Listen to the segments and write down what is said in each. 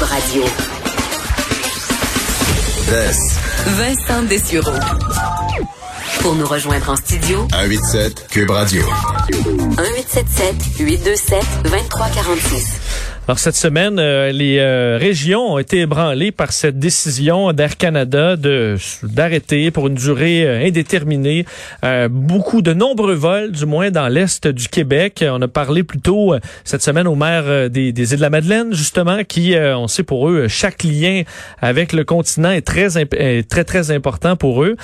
Cube Radio. Vincent Dessureau. Pour nous rejoindre en studio, 187 Cube Radio. 1877 827 2346. Alors cette semaine, euh, les euh, régions ont été ébranlées par cette décision d'Air Canada de d'arrêter pour une durée euh, indéterminée beaucoup de nombreux vols, du moins dans l'est du Québec. On a parlé plus tôt cette semaine au maire des, des îles de la Madeleine, justement, qui, on sait pour eux, chaque lien avec le continent est très est très très important pour eux.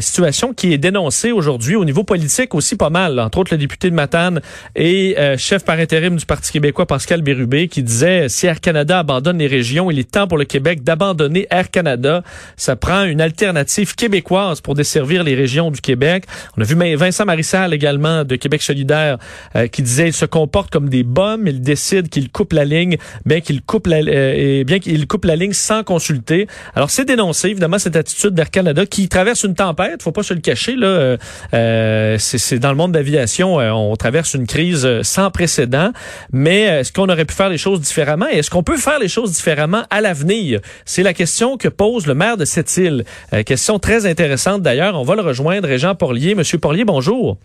situation qui est dénoncée aujourd'hui au niveau politique aussi pas mal. Entre autres, le député de Matane et chef par intérim du Parti québécois Pascal Bérubé qui disait si Air Canada abandonne les régions, il est temps pour le Québec d'abandonner Air Canada. Ça prend une alternative québécoise pour desservir les régions du Québec. On a vu Vincent Marissal également de Québec solidaire euh, qui disait il se comporte comme des bombes, il décide qu'il coupe la ligne, bien qu'il coupe la euh, et bien qu'il coupe la ligne sans consulter. Alors c'est dénoncé évidemment cette attitude d'Air Canada qui traverse une tempête, faut pas se le cacher là. Euh, c'est dans le monde d'aviation, on traverse une crise sans précédent, mais est-ce qu'on aurait pu faire est-ce qu'on peut faire les choses différemment à l'avenir? C'est la question que pose le maire de cette île. Euh, question très intéressante d'ailleurs. On va le rejoindre. Jean Porlier. Monsieur Porlier, bonjour.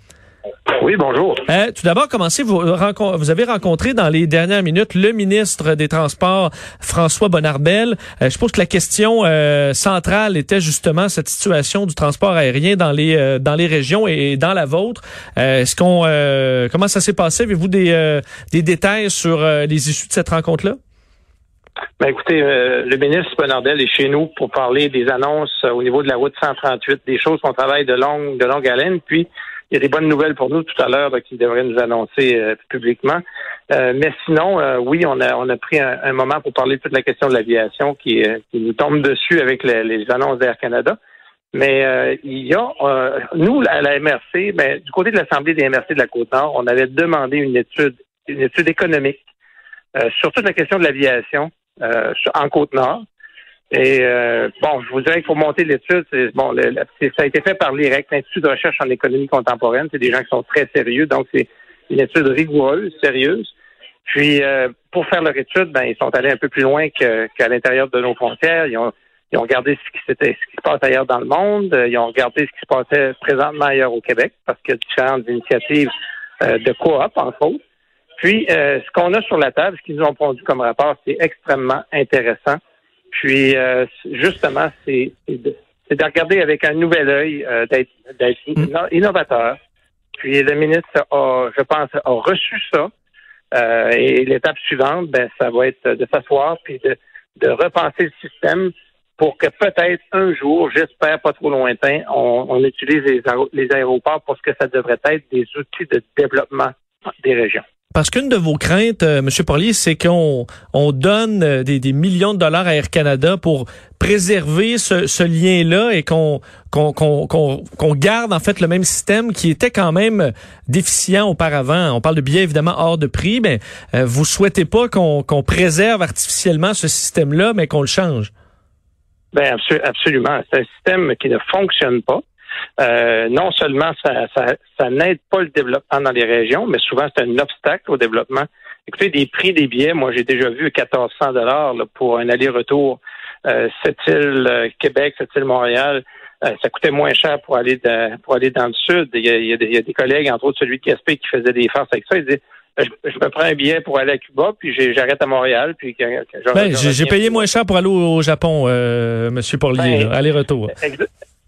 Oui, bonjour. Euh, tout d'abord, commencez, vous, vous avez rencontré dans les dernières minutes le ministre des Transports, François Bonnardel? Euh, je pense que la question euh, centrale était justement cette situation du transport aérien dans les dans les régions et, dans la vôtre. Est-ce qu'on comment ça s'est passé? Avez-vous des, des détails sur les issues de cette rencontre-là? Ben écoutez, le ministre Bonnardel est chez nous pour parler des annonces au niveau de la route 138, des choses qu'on travaille de longue de longue haleine, puis il y a des bonnes nouvelles pour nous tout à l'heure qu'il devrait nous annoncer euh, publiquement. Euh, mais sinon, euh, oui, on a on a pris un, moment pour parler de toute la question de l'aviation qui, qui nous tombe dessus avec les, annonces d'Air Canada. Mais il y a, nous, à la MRC, ben, du côté de l'Assemblée des MRC de la Côte-Nord, on avait demandé une étude, une étude économique sur toute la question de l'aviation en Côte-Nord. Et euh, bon, je vous dirais qu'il faut monter l'étude. Bon, ça a été fait par l'IREC, l'Institut de recherche en économie contemporaine. C'est des gens qui sont très sérieux, donc c'est une étude rigoureuse, sérieuse. Puis euh, pour faire leur étude, ben ils sont allés un peu plus loin qu'à l'intérieur de nos frontières. Ils ont, ils ont regardé ce qui, ce qui se passe ailleurs dans le monde. Ils ont regardé ce qui se passait présentement ailleurs au Québec, parce qu'il y a différentes initiatives euh, de coop, entre autres. Puis, ce qu'on a sur la table, ce qu'ils nous ont produit comme rapport, c'est extrêmement intéressant. Puis euh, justement, c'est de, de, regarder avec un nouvel œil, euh, d'être mm. innovateur. Puis le ministre a, je pense, a reçu ça. Euh, et l'étape suivante, ben, ça va être de s'asseoir puis de, de repenser le système pour que peut-être un jour, j'espère pas trop lointain, on, on utilise les, les aéroports pour ce que ça devrait être des outils de développement des régions. Parce qu'une de vos craintes, euh, Monsieur Porlier, c'est qu'on on donne euh, des, des, millions de dollars à Air Canada pour préserver ce, ce lien-là et qu'on qu'on qu'on garde en fait le même système qui était quand même déficient auparavant. On parle de billets évidemment hors de prix, mais euh, vous souhaitez pas qu'on qu'on préserve artificiellement ce système-là, mais qu'on le change? Ben absolument. C'est un système qui ne fonctionne pas. Euh, non seulement ça, ça, n'aide pas le développement dans les régions, mais souvent c'est un obstacle au développement. Écoutez, des prix des billets, moi j'ai déjà vu 1400 dollars pour un aller-retour euh, cette île euh, Québec, cette île Montréal. Euh, ça coûtait moins cher pour aller pour aller dans le sud. Il y, a, des, collègues, entre autres celui de Gaspé, qui faisait des farces avec ça. Il dit je, me prends un billet pour aller à Cuba, puis j'arrête à Montréal, puis ben, j'ai payé moins cher pour aller au, Japon, euh, Monsieur Porlier, ben, aller-retour.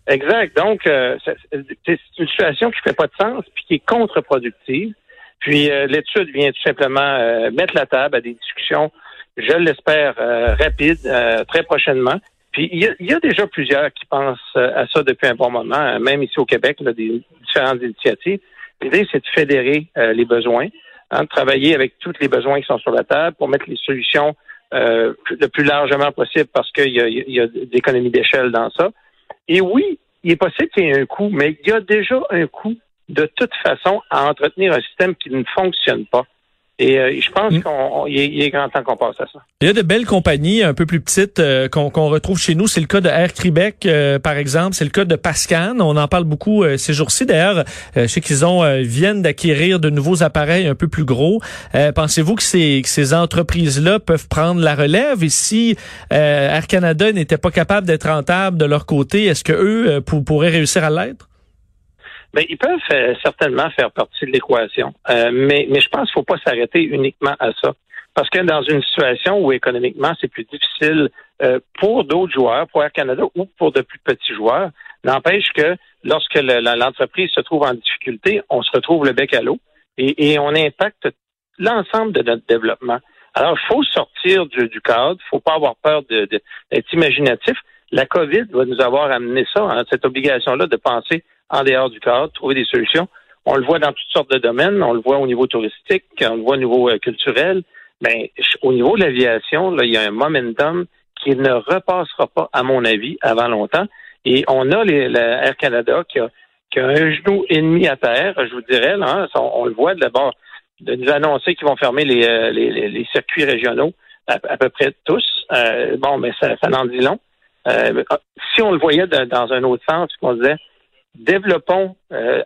Exact. Donc, euh, c'est une situation qui fait pas de sens puis qui est contre-productive. Puis euh, l'étude vient tout simplement euh, mettre la table à des discussions, je l'espère, rapides, très prochainement. Puis il y, a, déjà plusieurs qui pensent à ça depuis un bon moment, même ici au Québec, là, des différentes initiatives. L'idée, c'est de fédérer les besoins, hein, de travailler avec tous les besoins qui sont sur la table pour mettre les solutions le plus largement possible parce qu'il y a, y a des économies d'échelle dans ça. Et oui, il est possible qu'il y ait un coût, mais il y a déjà un coût de toute façon à entretenir un système qui ne fonctionne pas. Et euh, je pense mm. qu'il est, grand temps qu'on passe à ça. Il y a de belles compagnies un peu plus petites euh, qu'on retrouve chez nous. C'est le cas de Air Québec, euh, par exemple. C'est le cas de Pascan. On en parle beaucoup ces jours-ci. D'ailleurs, je sais qu'ils ont viennent d'acquérir de nouveaux appareils un peu plus gros. Pensez-vous que ces, que ces entreprises-là peuvent prendre la relève? Et si Air Canada n'était pas capable d'être rentable de leur côté, est-ce que eux pourraient réussir à l'être? Ben, ils peuvent euh, certainement faire partie de l'équation, euh, mais, mais je pense qu'il ne faut pas s'arrêter uniquement à ça. Parce que dans une situation où économiquement c'est plus difficile euh, pour d'autres joueurs, pour Air Canada ou pour de plus petits joueurs, n'empêche que lorsque l'entreprise se trouve en difficulté, on se retrouve le bec à l'eau et, et, on impacte l'ensemble de notre développement. Alors, il faut sortir du, du cadre, il faut pas avoir peur d'être de, imaginatif. La COVID va nous avoir amené ça, hein, cette obligation-là de penser en dehors du cadre, trouver des solutions. On le voit dans toutes sortes de domaines. On le voit au niveau touristique, on le voit au niveau euh, culturel. Mais au niveau de l'aviation, il y a un momentum qui ne repassera pas, à mon avis, avant longtemps. Et on a les, Air Canada qui a, qui a, un genou et demi à terre, je vous dirais. Là, hein. on, le voit d'abord de nous annoncer qu'ils vont fermer les, euh, les, les, circuits régionaux à, peu près tous. Euh, bon, mais ça, ça dit long. Euh, si on le voyait dans un autre sens, qu'on disait développons, euh,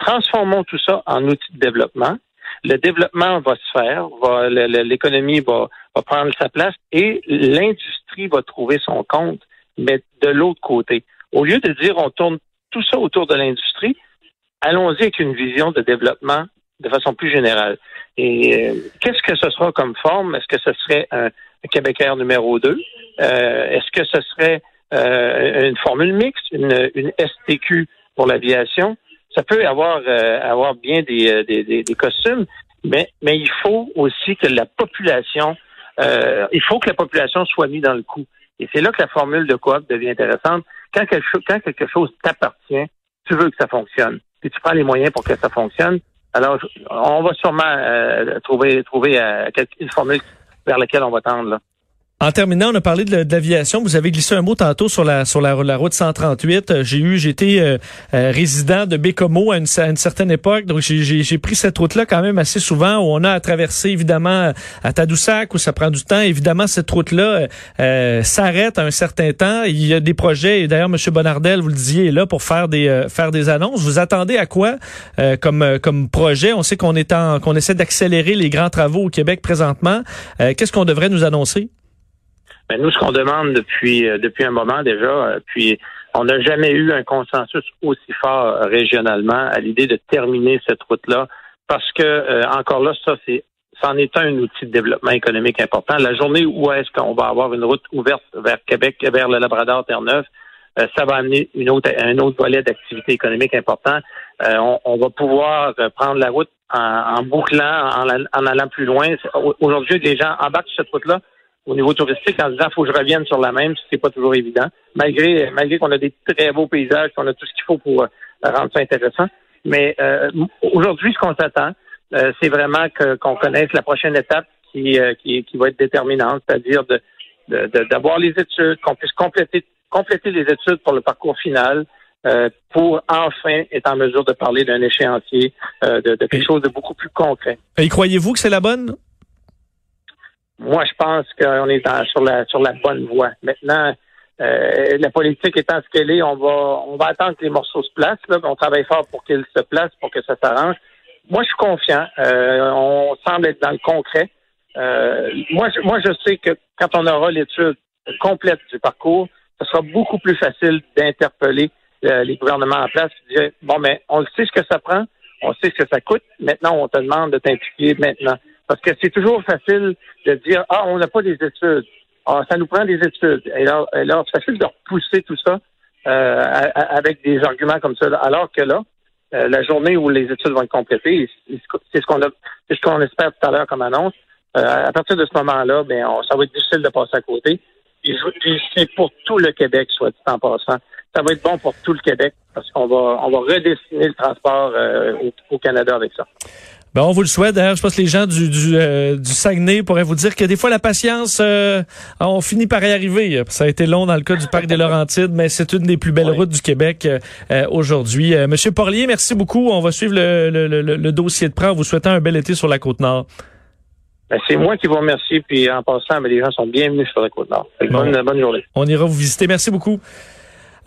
transformons tout ça en outils de développement. Le développement va se faire, l'économie va, va prendre sa place et l'industrie va trouver son compte, mais de l'autre côté. Au lieu de dire on tourne tout ça autour de l'industrie, allons-y avec une vision de développement de façon plus générale. Et euh, qu'est-ce que ce sera comme forme? Est-ce que ce serait un, Québécois numéro 2? Euh, Est-ce que ce serait euh, une formule mixte, une, une STQ pour l'aviation? Ça peut avoir, euh, avoir bien euh, des, des, des, costumes, mais, mais il faut aussi que la population, euh, il faut que la population soit mise dans le coup. Et c'est là que la formule de coop devient intéressante. Quand quelque, chose, quand quelque chose t'appartient, tu veux que ça fonctionne. Puis tu prends les moyens pour que ça fonctionne. Alors, on va sûrement trouver, trouver une formule vers laquelle on va tendre. Là. En terminant, on a parlé de, l'aviation. Vous avez glissé un mot tantôt sur la sur la, route 138. Euh, j'ai eu, j'étais euh, euh, résident de Bécomo à une, certaine époque, donc j'ai pris cette route-là quand même assez souvent où on a à traverser évidemment à Tadoussac où ça prend du temps. Évidemment, cette route-là s'arrête à un certain temps. Il y a des projets. Et d'ailleurs, M. Bonardel, vous le disiez, est là pour faire des faire des annonces. Vous attendez à quoi comme comme projet? On sait qu'on est qu'on essaie d'accélérer les grands travaux au Québec présentement. Qu'est-ce qu'on devrait nous annoncer? Ben, nous, ce qu'on demande depuis euh, depuis un moment déjà, euh, puis on n'a jamais eu un consensus aussi fort euh, régionalement à l'idée de terminer cette route-là, parce que encore là, ça c'est c'en est un outil de développement économique important. La journée où est-ce qu'on va avoir une route ouverte vers Québec, vers le Labrador, Terre-Neuve, ça va amener une autre, un autre volet d'activité économique important. on, va pouvoir prendre la route en, bouclant, en, en, allant plus loin. Aujourd'hui, les gens embarquent sur cette route-là au niveau touristique en disant faut que je revienne sur la même, c'est pas toujours évident. Malgré malgré qu'on a des très beaux paysages, qu'on a tout ce qu'il faut pour euh, rendre ça intéressant. Mais euh, aujourd'hui, ce qu'on s'attend, euh, c'est vraiment qu'on connaisse la prochaine étape qui, qui, qui va être déterminante, c'est-à-dire de d'avoir les études, qu'on puisse compléter compléter les études pour le parcours final, pour enfin être en mesure de parler d'un échéancier, de, de, quelque chose de beaucoup plus concret. Et croyez-vous que c'est la bonne? Moi, je pense qu'on est sur la sur la bonne voie. Maintenant, euh, la politique étant ce qu'elle est, on va on va attendre que les morceaux se placent. Là, on travaille fort pour qu'ils se placent, pour que ça s'arrange. Moi, je suis confiant. Euh, on semble être dans le concret. Euh, moi, je, moi, je sais que quand on aura l'étude complète du parcours, ce sera beaucoup plus facile d'interpeller les gouvernements en place et dire bon, mais on sait ce que ça prend, on sait ce que ça coûte. Maintenant, on te demande de t'impliquer maintenant. Parce que c'est toujours facile de dire Ah, on n'a pas des études. Ah, ça nous prend des études. Et là, c'est facile de repousser tout ça euh, avec des arguments comme ça. Alors que là, euh, la journée où les études vont être complétées, c'est ce qu'on a, ce qu'on espère tout à l'heure comme annonce. Euh, à partir de ce moment-là, ben, ça va être difficile de passer à côté. Et, c'est pour tout le Québec, soit dit en passant. Ça va être bon pour tout le Québec parce qu'on va, on va redessiner le transport au Canada avec ça. Ben, on vous le souhaite. D'ailleurs, je pense que les gens du, du, euh, du Saguenay pourraient vous dire que des fois, la patience, euh, on finit par y arriver. Ça a été long dans le cas du parc des Laurentides, mais c'est une des plus belles routes du Québec euh, aujourd'hui. Monsieur Porlier, merci beaucoup. On va suivre le, le, le, le dossier de prêt en vous souhaitant un bel été sur la Côte-Nord. Ben, c'est moi qui vous remercie. Puis en passant, ben, les gens sont bienvenus sur la Côte-Nord. Bonne, bonne journée. On ira vous visiter. Merci beaucoup.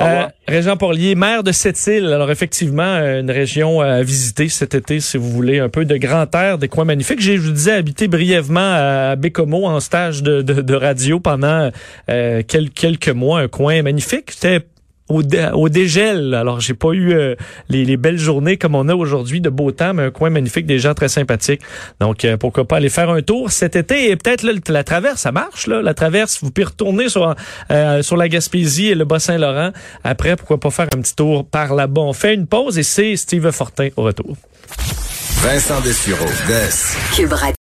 Euh, Régent Porlier, maire de Sept-Îles. Alors effectivement, euh, une région à visiter cet été, si vous voulez, un peu de grand air, des coins magnifiques. J'ai, je vous disais, habité brièvement à Bécomo en stage de, radio pendant euh, quelques, mois, un coin magnifique. Au, dégel. Alors, j'ai pas eu euh, les, belles journées comme on a aujourd'hui de beau temps, mais un coin magnifique, des gens très sympathiques. Donc, euh, pourquoi pas aller faire un tour cet été et peut-être la traverse, ça marche là, la traverse. Vous pouvez retourner sur euh, sur la Gaspésie et le Bas-Saint-Laurent. Après, pourquoi pas faire un petit tour par là-bas. On fait une pause et c'est Steve Fortin au retour. Vincent Dessureau,